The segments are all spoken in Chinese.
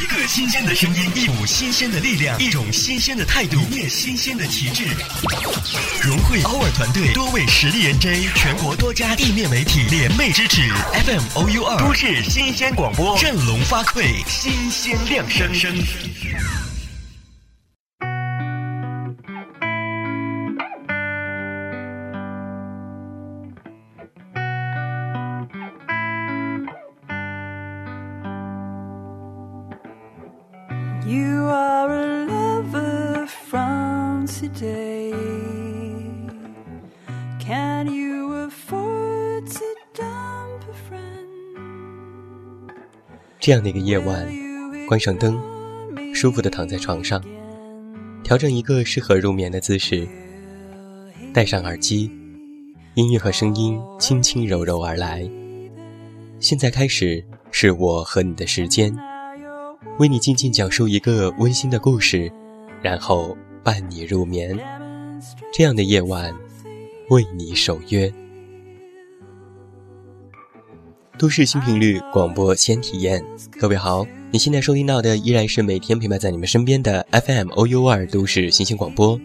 一个新鲜的声音，一股新鲜的力量，一种新鲜的态度，一面新鲜的旗帜。融汇 our 团队多位实力 NJ，全国多家地面媒体联袂支持，FM OU 二都市新鲜广播，振聋发聩，新鲜亮声声这样的一个夜晚，关上灯，舒服的躺在床上，调整一个适合入眠的姿势，戴上耳机，音乐和声音轻轻柔柔而来。现在开始，是我和你的时间，为你静静讲述一个温馨的故事，然后伴你入眠。这样的夜晚，为你守约。都市新频率广播先体验，各位好，你现在收听到的依然是每天陪伴在你们身边的 FM OU 二都市新鲜广播，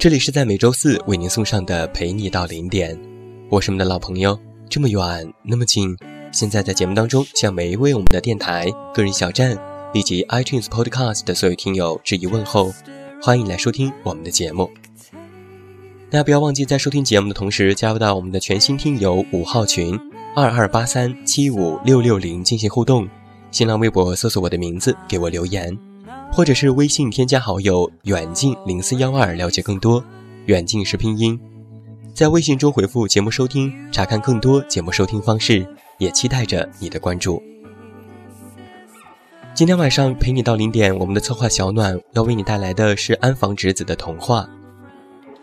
这里是在每周四为您送上的陪你到零点，我是我们的老朋友，这么远那么近。现在在节目当中，向每一位我们的电台、个人小站以及 iTunes Podcast 的所有听友致以问候，欢迎来收听我们的节目。那不要忘记在收听节目的同时，加入到我们的全新听友五号群二二八三七五六六零进行互动。新浪微博搜索我的名字，给我留言，或者是微信添加好友远近零四幺二了解更多。远近是拼音，在微信中回复节目收听，查看更多节目收听方式。也期待着你的关注。今天晚上陪你到零点，我们的策划小暖要为你带来的是安房直子的童话。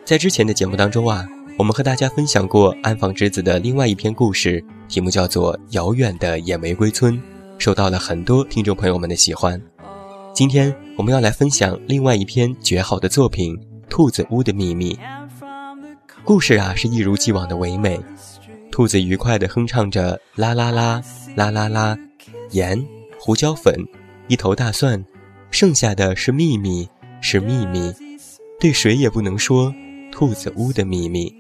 在之前的节目当中啊，我们和大家分享过安房直子的另外一篇故事，题目叫做《遥远的野玫瑰村》，受到了很多听众朋友们的喜欢。今天我们要来分享另外一篇绝好的作品《兔子屋的秘密》。故事啊是一如既往的唯美。兔子愉快地哼唱着啦啦啦啦啦啦，盐、胡椒粉、一头大蒜，剩下的是秘密，是秘密，对谁也不能说。兔子屋的秘密。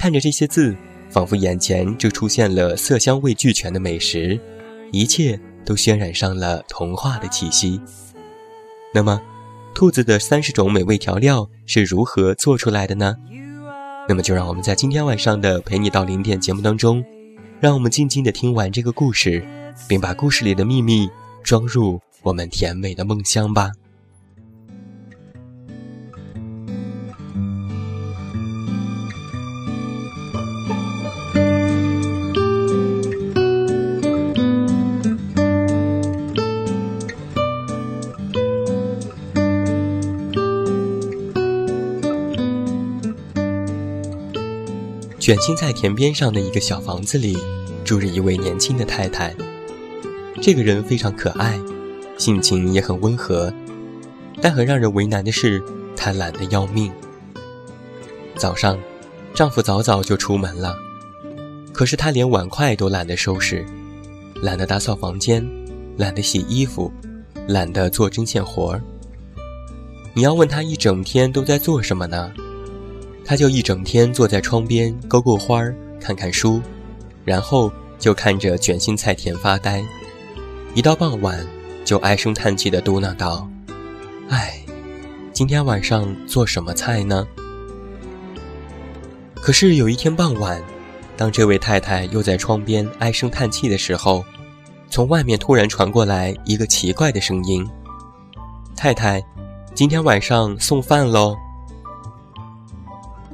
看着这些字，仿佛眼前就出现了色香味俱全的美食，一切都渲染上了童话的气息。那么，兔子的三十种美味调料是如何做出来的呢？那么就让我们在今天晚上的陪你到零点节目当中，让我们静静的听完这个故事，并把故事里的秘密装入我们甜美的梦乡吧。卷心菜田边上的一个小房子里，住着一位年轻的太太。这个人非常可爱，性情也很温和，但很让人为难的是，她懒得要命。早上，丈夫早早就出门了，可是她连碗筷都懒得收拾，懒得打扫房间，懒得洗衣服，懒得做针线活儿。你要问她一整天都在做什么呢？他就一整天坐在窗边勾勾花儿，看看书，然后就看着卷心菜田发呆。一到傍晚，就唉声叹气地嘟囔道：“唉，今天晚上做什么菜呢？”可是有一天傍晚，当这位太太又在窗边唉声叹气的时候，从外面突然传过来一个奇怪的声音：“太太，今天晚上送饭喽。”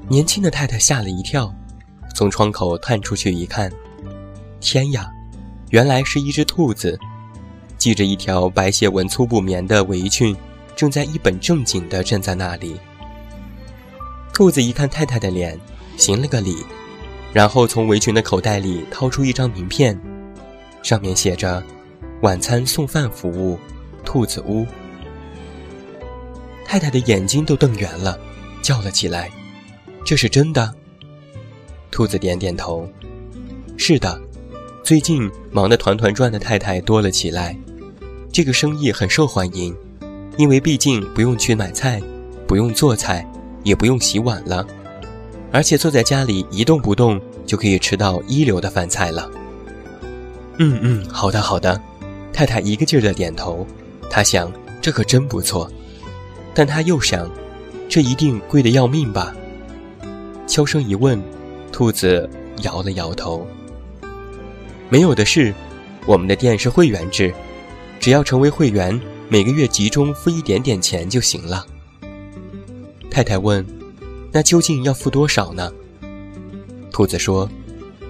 年轻的太太吓了一跳，从窗口探出去一看，天呀，原来是一只兔子，系着一条白斜纹粗布棉的围裙，正在一本正经地站在那里。兔子一看太太的脸，行了个礼，然后从围裙的口袋里掏出一张名片，上面写着“晚餐送饭服务，兔子屋”。太太的眼睛都瞪圆了，叫了起来。这是真的。兔子点点头，是的。最近忙得团团转的太太多了起来，这个生意很受欢迎，因为毕竟不用去买菜，不用做菜，也不用洗碗了，而且坐在家里一动不动就可以吃到一流的饭菜了。嗯嗯，好的好的，太太一个劲儿的点头。她想，这可真不错，但她又想，这一定贵得要命吧？悄声一问，兔子摇了摇头。没有的事，我们的店是会员制，只要成为会员，每个月集中付一点点钱就行了。太太问：“那究竟要付多少呢？”兔子说：“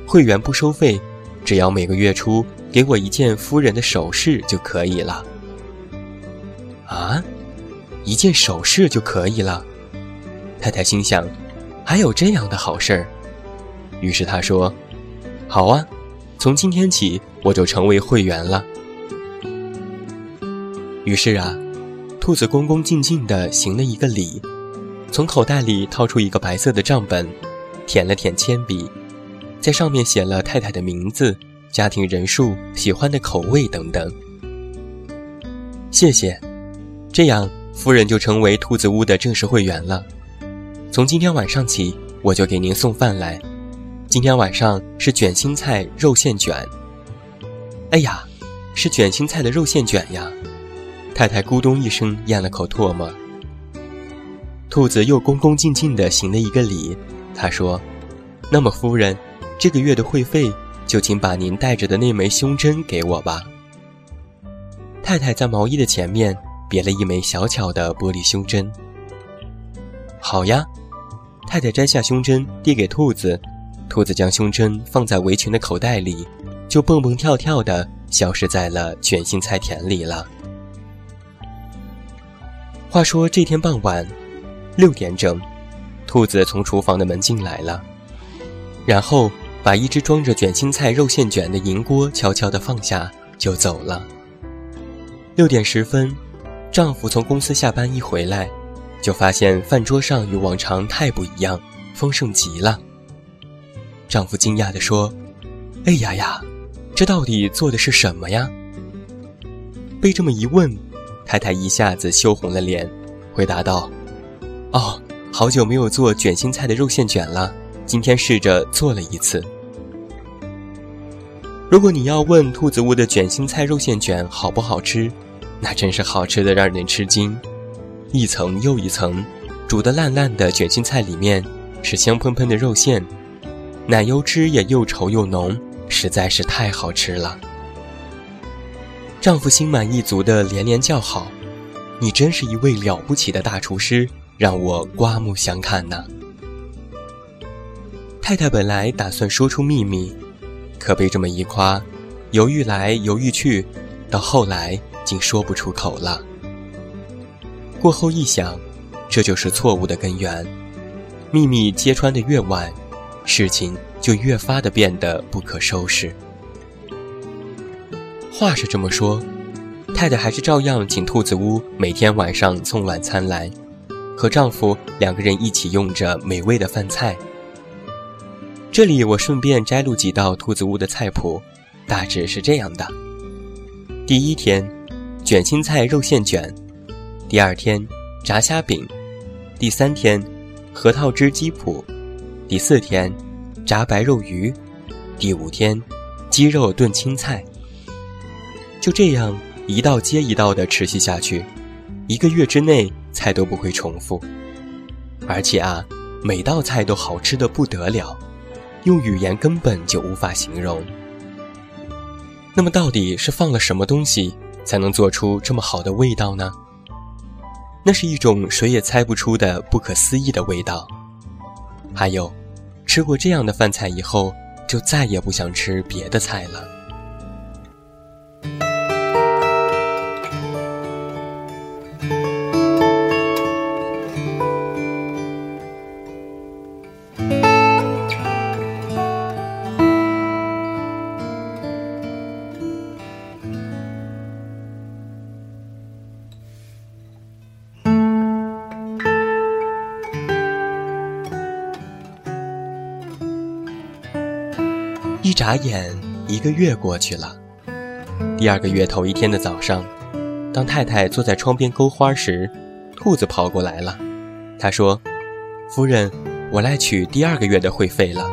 会员不收费，只要每个月初给我一件夫人的首饰就可以了。”啊，一件首饰就可以了。太太心想：“还有这样的好事儿。”于是他说：“好啊。”从今天起，我就成为会员了。于是啊，兔子恭恭敬敬地行了一个礼，从口袋里掏出一个白色的账本，舔了舔铅笔，在上面写了太太的名字、家庭人数、喜欢的口味等等。谢谢，这样夫人就成为兔子屋的正式会员了。从今天晚上起，我就给您送饭来。今天晚上是卷心菜肉馅卷。哎呀，是卷心菜的肉馅卷呀！太太咕咚一声咽了口唾沫。兔子又恭恭敬敬地行了一个礼，他说：“那么夫人，这个月的会费就请把您带着的那枚胸针给我吧。”太太在毛衣的前面别了一枚小巧的玻璃胸针。好呀，太太摘下胸针递给兔子。兔子将胸针放在围裙的口袋里，就蹦蹦跳跳的消失在了卷心菜田里了。话说这天傍晚，六点整，兔子从厨房的门进来了，然后把一只装着卷心菜肉馅卷的银锅悄悄的放下，就走了。六点十分，丈夫从公司下班一回来，就发现饭桌上与往常太不一样，丰盛极了。丈夫惊讶地说：“哎呀呀，这到底做的是什么呀？”被这么一问，太太一下子羞红了脸，回答道：“哦，好久没有做卷心菜的肉馅卷了，今天试着做了一次。如果你要问兔子屋的卷心菜肉馅卷好不好吃，那真是好吃的让人吃惊，一层又一层，煮得烂烂的卷心菜里面是香喷喷的肉馅。”奶油汁也又稠又浓，实在是太好吃了。丈夫心满意足的连连叫好：“你真是一位了不起的大厨师，让我刮目相看呐！”太太本来打算说出秘密，可被这么一夸，犹豫来犹豫去，到后来竟说不出口了。过后一想，这就是错误的根源。秘密揭穿的越晚。事情就越发的变得不可收拾。话是这么说，太太还是照样请兔子屋每天晚上送晚餐来，和丈夫两个人一起用着美味的饭菜。这里我顺便摘录几道兔子屋的菜谱，大致是这样的：第一天，卷心菜肉馅卷；第二天，炸虾饼；第三天，核桃汁鸡脯。第四天，炸白肉鱼；第五天，鸡肉炖青菜。就这样一道接一道的持续下去，一个月之内菜都不会重复，而且啊，每道菜都好吃的不得了，用语言根本就无法形容。那么到底是放了什么东西才能做出这么好的味道呢？那是一种谁也猜不出的不可思议的味道。还有，吃过这样的饭菜以后，就再也不想吃别的菜了。眨眼，一个月过去了。第二个月头一天的早上，当太太坐在窗边勾花时，兔子跑过来了。他说：“夫人，我来取第二个月的会费了。”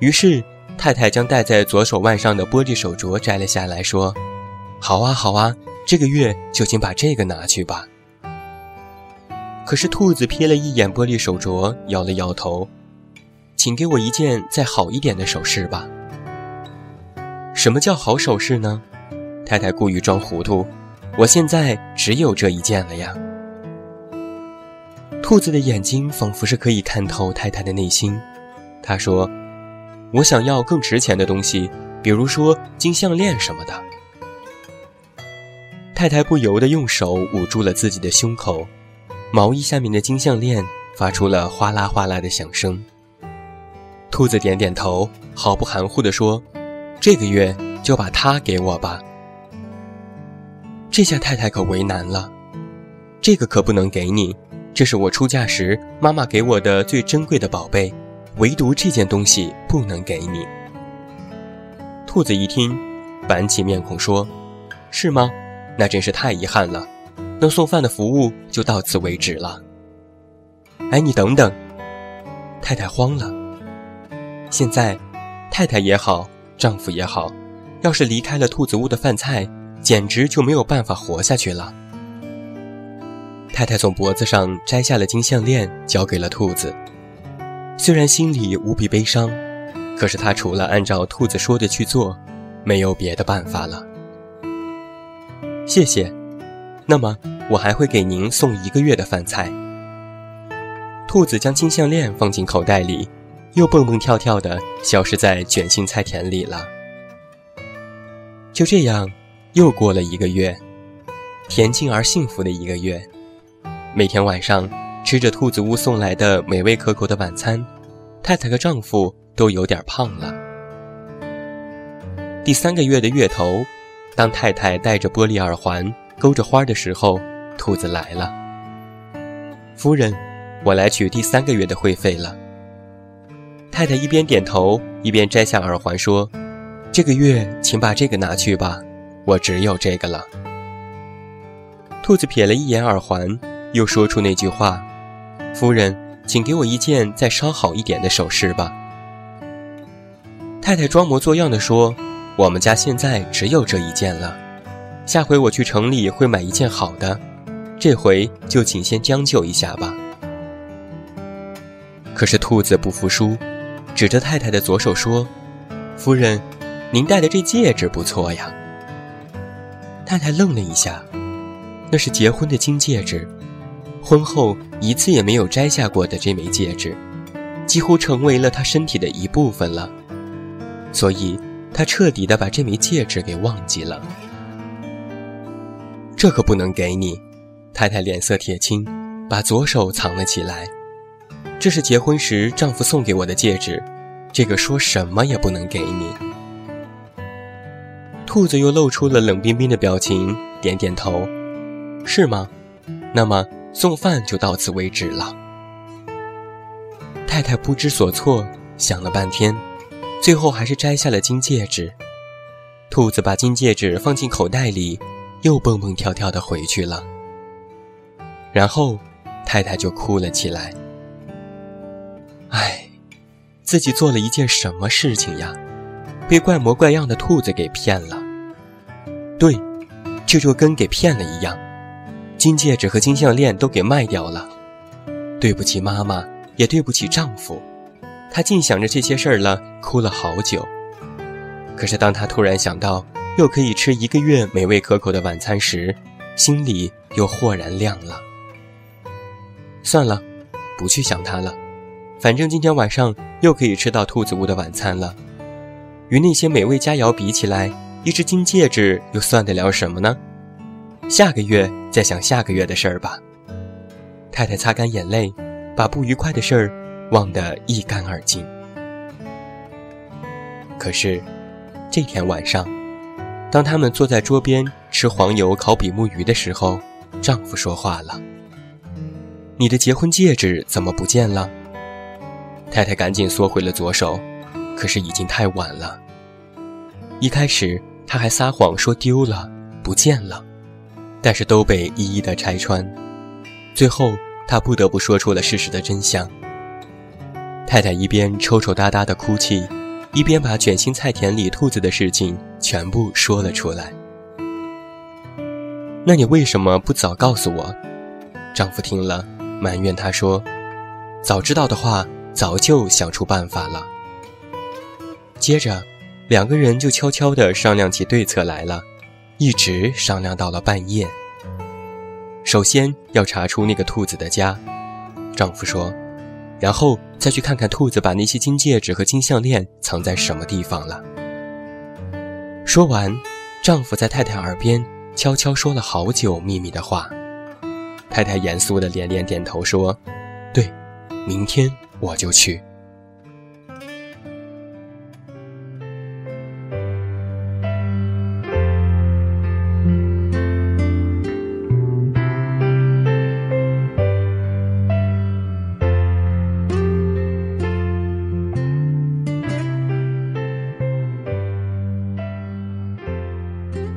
于是太太将戴在左手腕上的玻璃手镯摘了下来，说：“好啊，好啊，这个月就请把这个拿去吧。”可是兔子瞥了一眼玻璃手镯，摇了摇头：“请给我一件再好一点的首饰吧。”什么叫好首饰呢？太太故意装糊涂，我现在只有这一件了呀。兔子的眼睛仿佛是可以看透太太的内心，他说：“我想要更值钱的东西，比如说金项链什么的。”太太不由得用手捂住了自己的胸口，毛衣下面的金项链发出了哗啦哗啦的响声。兔子点点头，毫不含糊地说。这个月就把它给我吧。这下太太可为难了，这个可不能给你，这是我出嫁时妈妈给我的最珍贵的宝贝，唯独这件东西不能给你。兔子一听，板起面孔说：“是吗？那真是太遗憾了，那送饭的服务就到此为止了。”哎，你等等，太太慌了。现在，太太也好。丈夫也好，要是离开了兔子屋的饭菜，简直就没有办法活下去了。太太从脖子上摘下了金项链，交给了兔子。虽然心里无比悲伤，可是她除了按照兔子说的去做，没有别的办法了。谢谢。那么我还会给您送一个月的饭菜。兔子将金项链放进口袋里。又蹦蹦跳跳的消失在卷心菜田里了。就这样，又过了一个月，恬静而幸福的一个月。每天晚上吃着兔子屋送来的美味可口的晚餐，太太和丈夫都有点胖了。第三个月的月头，当太太戴着玻璃耳环勾着花的时候，兔子来了。夫人，我来取第三个月的会费了。太太一边点头，一边摘下耳环，说：“这个月，请把这个拿去吧，我只有这个了。”兔子瞥了一眼耳环，又说出那句话：“夫人，请给我一件再稍好一点的首饰吧。”太太装模作样的说：“我们家现在只有这一件了，下回我去城里会买一件好的，这回就请先将就一下吧。”可是兔子不服输。指着太太的左手说：“夫人，您戴的这戒指不错呀。”太太愣了一下，那是结婚的金戒指，婚后一次也没有摘下过的这枚戒指，几乎成为了她身体的一部分了，所以她彻底的把这枚戒指给忘记了。这可不能给你，太太脸色铁青，把左手藏了起来。这是结婚时丈夫送给我的戒指，这个说什么也不能给你。兔子又露出了冷冰冰的表情，点点头，是吗？那么送饭就到此为止了。太太不知所措，想了半天，最后还是摘下了金戒指。兔子把金戒指放进口袋里，又蹦蹦跳跳的回去了。然后，太太就哭了起来。自己做了一件什么事情呀？被怪模怪样的兔子给骗了。对，这就跟给骗了一样，金戒指和金项链都给卖掉了。对不起妈妈，也对不起丈夫。她尽想着这些事儿了，哭了好久。可是当她突然想到又可以吃一个月美味可口的晚餐时，心里又豁然亮了。算了，不去想他了。反正今天晚上又可以吃到兔子屋的晚餐了，与那些美味佳肴比起来，一只金戒指又算得了什么呢？下个月再想下个月的事儿吧。太太擦干眼泪，把不愉快的事儿忘得一干二净。可是，这天晚上，当他们坐在桌边吃黄油烤比目鱼的时候，丈夫说话了：“你的结婚戒指怎么不见了？”太太赶紧缩回了左手，可是已经太晚了。一开始他还撒谎说丢了、不见了，但是都被一一的拆穿。最后，他不得不说出了事实的真相。太太一边抽抽搭搭的哭泣，一边把卷心菜田里兔子的事情全部说了出来。那你为什么不早告诉我？丈夫听了，埋怨她说：“早知道的话，早就想出办法了。”接着，两个人就悄悄地商量起对策来了，一直商量到了半夜。首先要查出那个兔子的家，丈夫说，然后再去看看兔子把那些金戒指和金项链藏在什么地方了。说完，丈夫在太太耳边悄悄说了好久秘密的话。太太严肃地连连点头说：“对，明天我就去。”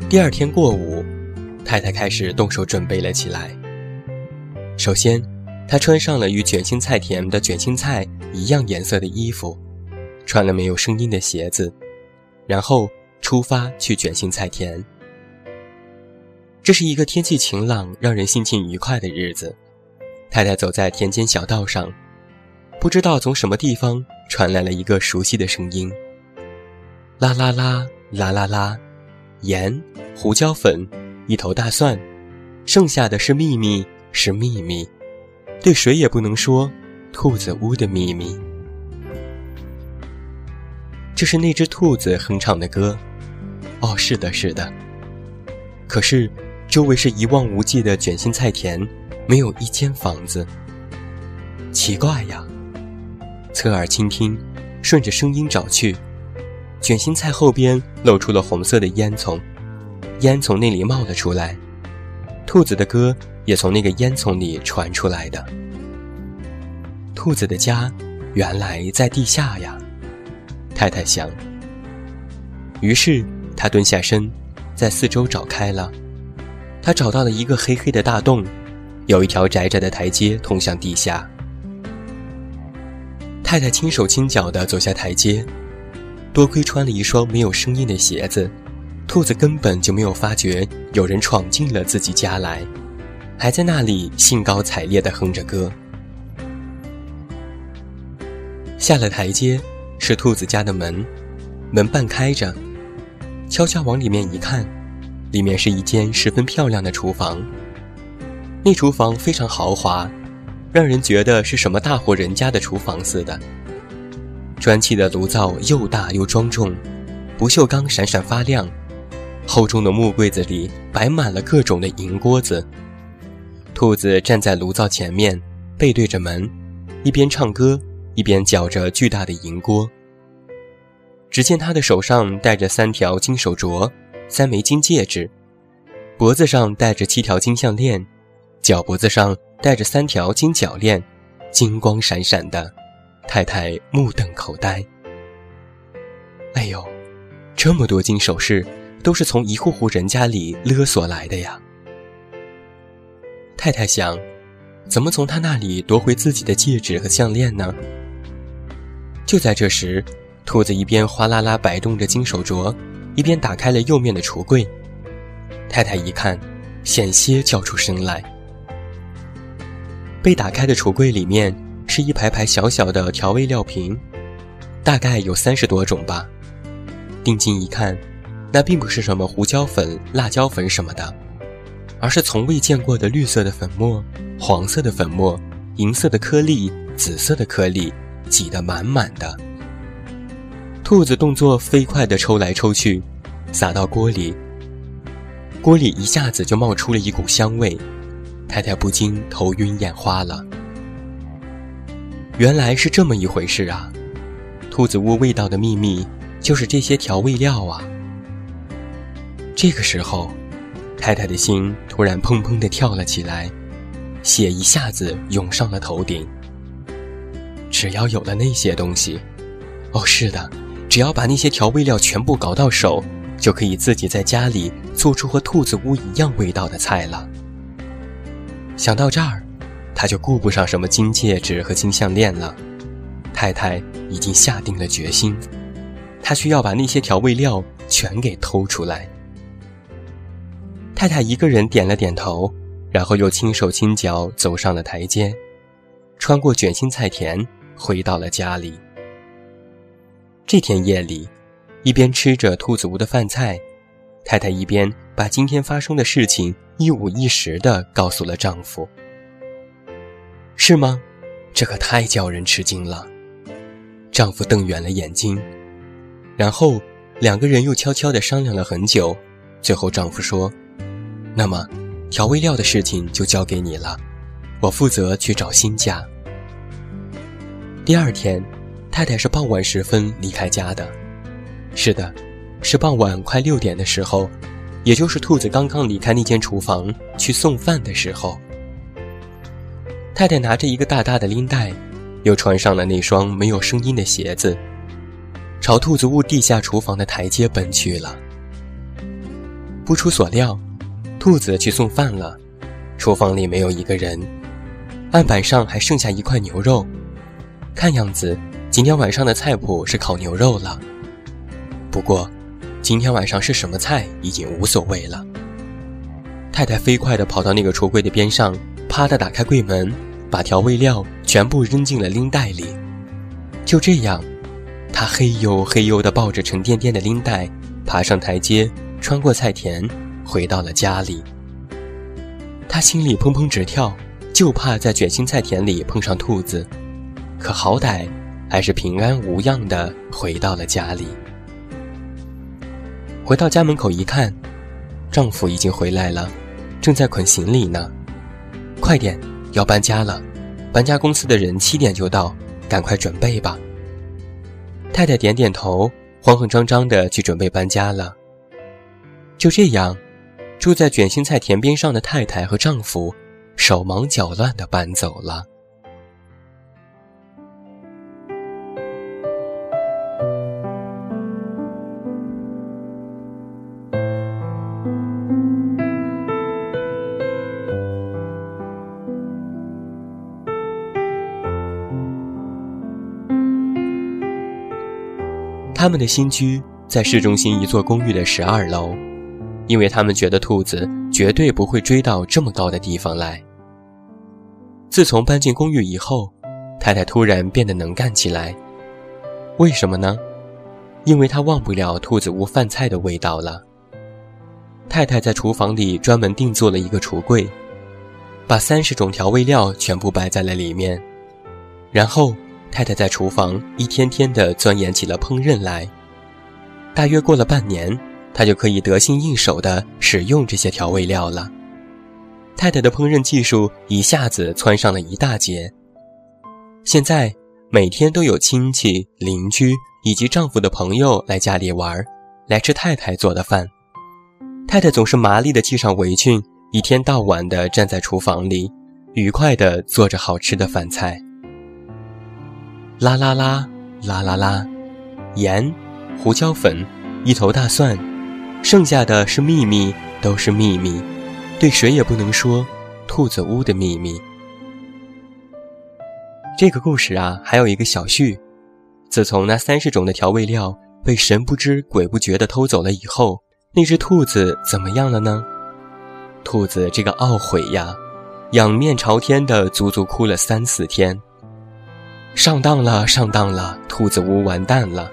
第二天过午，太太开始动手准备了起来。首先，她穿上了与卷心菜田的卷心菜一样颜色的衣服，穿了没有声音的鞋子，然后出发去卷心菜田。这是一个天气晴朗、让人心情愉快的日子。太太走在田间小道上，不知道从什么地方传来了一个熟悉的声音：“啦啦啦，啦啦啦。”盐、胡椒粉、一头大蒜，剩下的是秘密，是秘密，对谁也不能说。兔子屋的秘密，这是那只兔子哼唱的歌。哦，是的，是的。可是，周围是一望无际的卷心菜田，没有一间房子。奇怪呀！侧耳倾听，顺着声音找去。卷心菜后边露出了红色的烟囱，烟从那里冒了出来，兔子的歌也从那个烟囱里传出来的。兔子的家原来在地下呀，太太想。于是她蹲下身，在四周找开了，她找到了一个黑黑的大洞，有一条窄窄的台阶通向地下。太太轻手轻脚地走下台阶。多亏穿了一双没有声音的鞋子，兔子根本就没有发觉有人闯进了自己家来，还在那里兴高采烈地哼着歌。下了台阶，是兔子家的门，门半开着，悄悄往里面一看，里面是一间十分漂亮的厨房。那厨房非常豪华，让人觉得是什么大户人家的厨房似的。砖砌的炉灶又大又庄重，不锈钢闪闪发亮，厚重的木柜子里摆满了各种的银锅子。兔子站在炉灶前面，背对着门，一边唱歌，一边搅着巨大的银锅。只见他的手上戴着三条金手镯，三枚金戒指，脖子上戴着七条金项链，脚脖子上戴着三条金脚链，金光闪闪的。太太目瞪口呆。哎呦，这么多金首饰，都是从一户户人家里勒索来的呀！太太想，怎么从他那里夺回自己的戒指和项链呢？就在这时，兔子一边哗啦啦摆动着金手镯，一边打开了右面的橱柜。太太一看，险些叫出声来。被打开的橱柜里面。是一排排小小的调味料瓶，大概有三十多种吧。定睛一看，那并不是什么胡椒粉、辣椒粉什么的，而是从未见过的绿色的粉末、黄色的粉末、银色的颗粒、紫色的颗粒，挤得满满的。兔子动作飞快地抽来抽去，撒到锅里，锅里一下子就冒出了一股香味，太太不禁头晕眼花了。原来是这么一回事啊！兔子屋味道的秘密就是这些调味料啊！这个时候，太太的心突然砰砰地跳了起来，血一下子涌上了头顶。只要有了那些东西，哦，是的，只要把那些调味料全部搞到手，就可以自己在家里做出和兔子屋一样味道的菜了。想到这儿，他就顾不上什么金戒指和金项链了。太太已经下定了决心，他需要把那些调味料全给偷出来。太太一个人点了点头，然后又轻手轻脚走上了台阶，穿过卷心菜田，回到了家里。这天夜里，一边吃着兔子屋的饭菜，太太一边把今天发生的事情一五一十的告诉了丈夫。是吗？这可太叫人吃惊了。丈夫瞪圆了眼睛，然后两个人又悄悄地商量了很久，最后丈夫说：“那么，调味料的事情就交给你了，我负责去找新家。”第二天，太太是傍晚时分离开家的。是的，是傍晚快六点的时候，也就是兔子刚刚离开那间厨房去送饭的时候。太太拿着一个大大的拎袋。又穿上了那双没有声音的鞋子，朝兔子屋地下厨房的台阶奔去了。不出所料，兔子去送饭了，厨房里没有一个人，案板上还剩下一块牛肉，看样子今天晚上的菜谱是烤牛肉了。不过，今天晚上是什么菜已经无所谓了。太太飞快地跑到那个橱柜的边上，啪地打开柜门。把调味料全部扔进了拎袋里，就这样，他嘿呦嘿呦地抱着沉甸甸的拎袋，爬上台阶，穿过菜田，回到了家里。他心里砰砰直跳，就怕在卷心菜田里碰上兔子，可好歹还是平安无恙的回到了家里。回到家门口一看，丈夫已经回来了，正在捆行李呢。快点！要搬家了，搬家公司的人七点就到，赶快准备吧。太太点点头，慌慌张张的去准备搬家了。就这样，住在卷心菜田边上的太太和丈夫，手忙脚乱的搬走了。他们的新居在市中心一座公寓的十二楼，因为他们觉得兔子绝对不会追到这么高的地方来。自从搬进公寓以后，太太突然变得能干起来。为什么呢？因为她忘不了兔子屋饭菜的味道了。太太在厨房里专门定做了一个橱柜，把三十种调味料全部摆在了里面，然后。太太在厨房一天天地钻研起了烹饪来，大约过了半年，她就可以得心应手地使用这些调味料了。太太的烹饪技术一下子蹿上了一大截。现在每天都有亲戚、邻居以及丈夫的朋友来家里玩，来吃太太做的饭。太太总是麻利地系上围裙，一天到晚地站在厨房里，愉快地做着好吃的饭菜。啦啦啦，啦啦啦，盐、胡椒粉、一头大蒜，剩下的是秘密，都是秘密，对谁也不能说。兔子屋的秘密。这个故事啊，还有一个小序：自从那三十种的调味料被神不知鬼不觉的偷走了以后，那只兔子怎么样了呢？兔子这个懊悔呀，仰面朝天的足足哭了三四天。上当了，上当了！兔子屋完蛋了。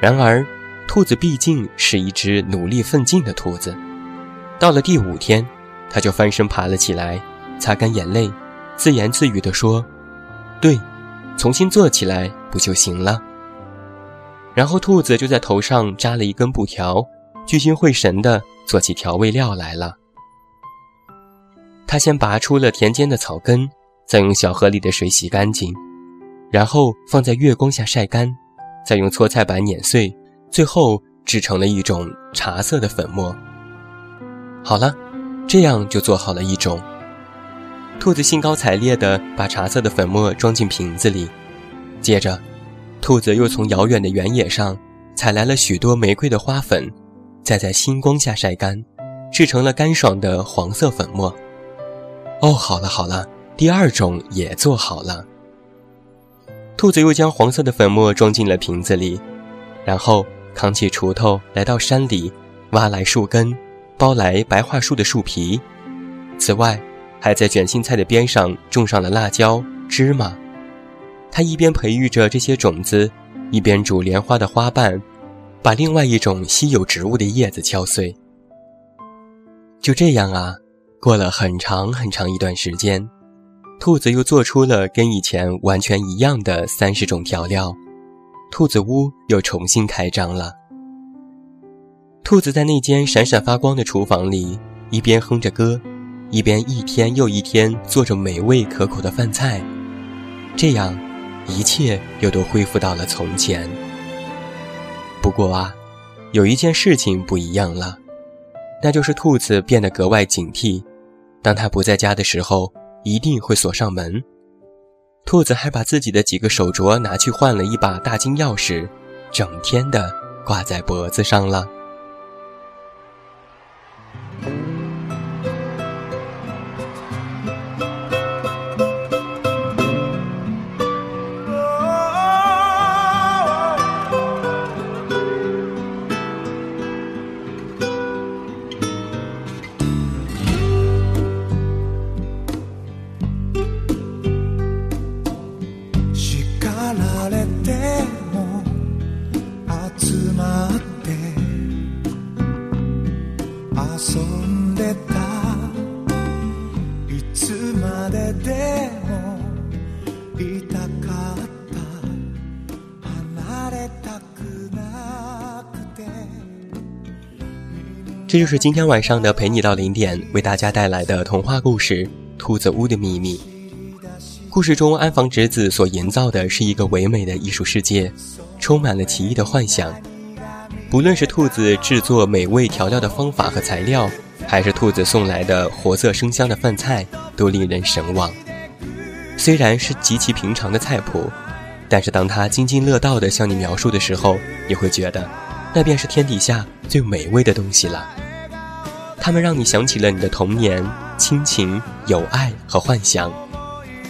然而，兔子毕竟是一只努力奋进的兔子。到了第五天，它就翻身爬了起来，擦干眼泪，自言自语地说：“对，重新做起来不就行了？”然后，兔子就在头上扎了一根布条，聚精会神地做起调味料来了。他先拔出了田间的草根。再用小河里的水洗干净，然后放在月光下晒干，再用搓菜板碾碎，最后制成了一种茶色的粉末。好了，这样就做好了一种。兔子兴高采烈地把茶色的粉末装进瓶子里，接着，兔子又从遥远的原野上采来了许多玫瑰的花粉，再在星光下晒干，制成了干爽的黄色粉末。哦，好了好了，第二种也做好了。兔子又将黄色的粉末装进了瓶子里，然后扛起锄头来到山里，挖来树根，剥来白桦树的树皮。此外，还在卷心菜的边上种上了辣椒、芝麻。他一边培育着这些种子，一边煮莲花的花瓣，把另外一种稀有植物的叶子敲碎。就这样啊，过了很长很长一段时间，兔子又做出了跟以前完全一样的三十种调料，兔子屋又重新开张了。兔子在那间闪闪发光的厨房里，一边哼着歌。一边一天又一天做着美味可口的饭菜，这样，一切又都恢复到了从前。不过啊，有一件事情不一样了，那就是兔子变得格外警惕，当他不在家的时候，一定会锁上门。兔子还把自己的几个手镯拿去换了一把大金钥匙，整天的挂在脖子上了。这就是今天晚上的陪你到零点为大家带来的童话故事《兔子屋的秘密》。故事中，安房直子所营造的是一个唯美的艺术世界，充满了奇异的幻想。不论是兔子制作美味调料的方法和材料，还是兔子送来的活色生香的饭菜，都令人神往。虽然是极其平常的菜谱，但是当他津津乐道地向你描述的时候，你会觉得。那便是天底下最美味的东西了。它们让你想起了你的童年、亲情、友爱和幻想。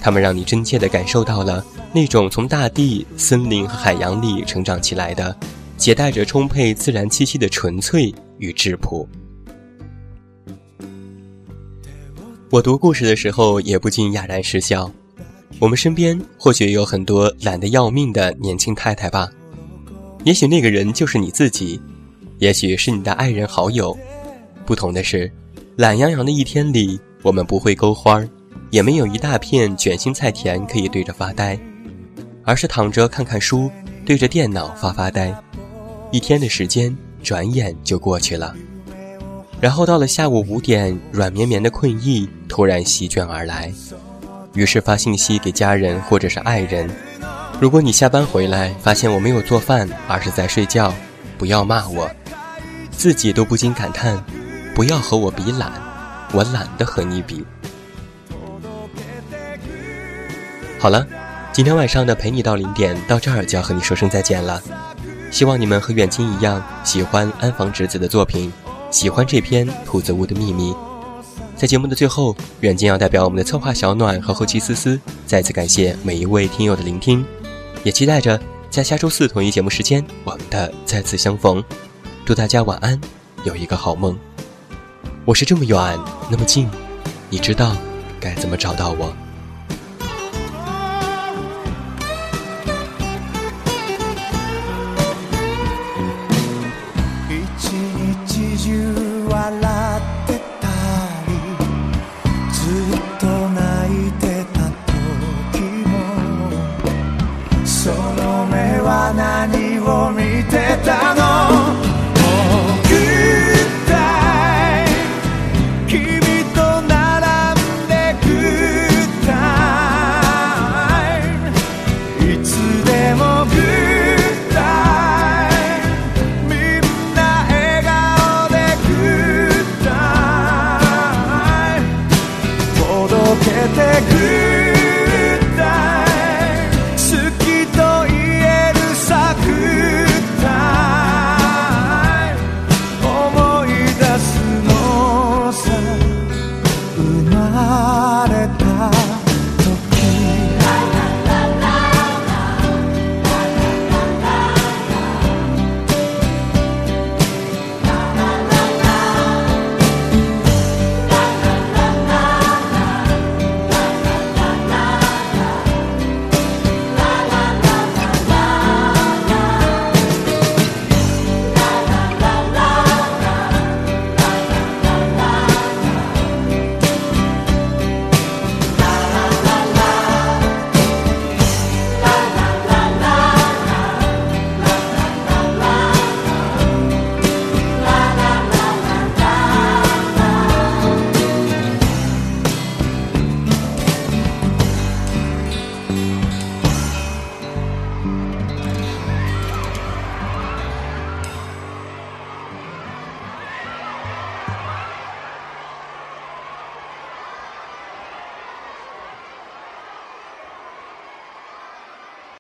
它们让你真切地感受到了那种从大地、森林和海洋里成长起来的、携带着充沛自然气息的纯粹与质朴。我读故事的时候也不禁哑然失笑。我们身边或许有很多懒得要命的年轻太太吧。也许那个人就是你自己，也许是你的爱人好友。不同的是，懒洋洋的一天里，我们不会勾花，也没有一大片卷心菜田可以对着发呆，而是躺着看看书，对着电脑发发呆。一天的时间转眼就过去了，然后到了下午五点，软绵绵的困意突然席卷而来，于是发信息给家人或者是爱人。如果你下班回来发现我没有做饭，而是在睡觉，不要骂我，自己都不禁感叹：不要和我比懒，我懒得和你比。好了，今天晚上的陪你到零点到这儿就要和你说声再见了。希望你们和远近一样喜欢安房直子的作品，喜欢这篇《兔子屋的秘密》。在节目的最后，远近要代表我们的策划小暖和后期思思，再次感谢每一位听友的聆听。也期待着在下周四同一节目时间，我们的再次相逢。祝大家晚安，有一个好梦。我是这么远，那么近，你知道该怎么找到我？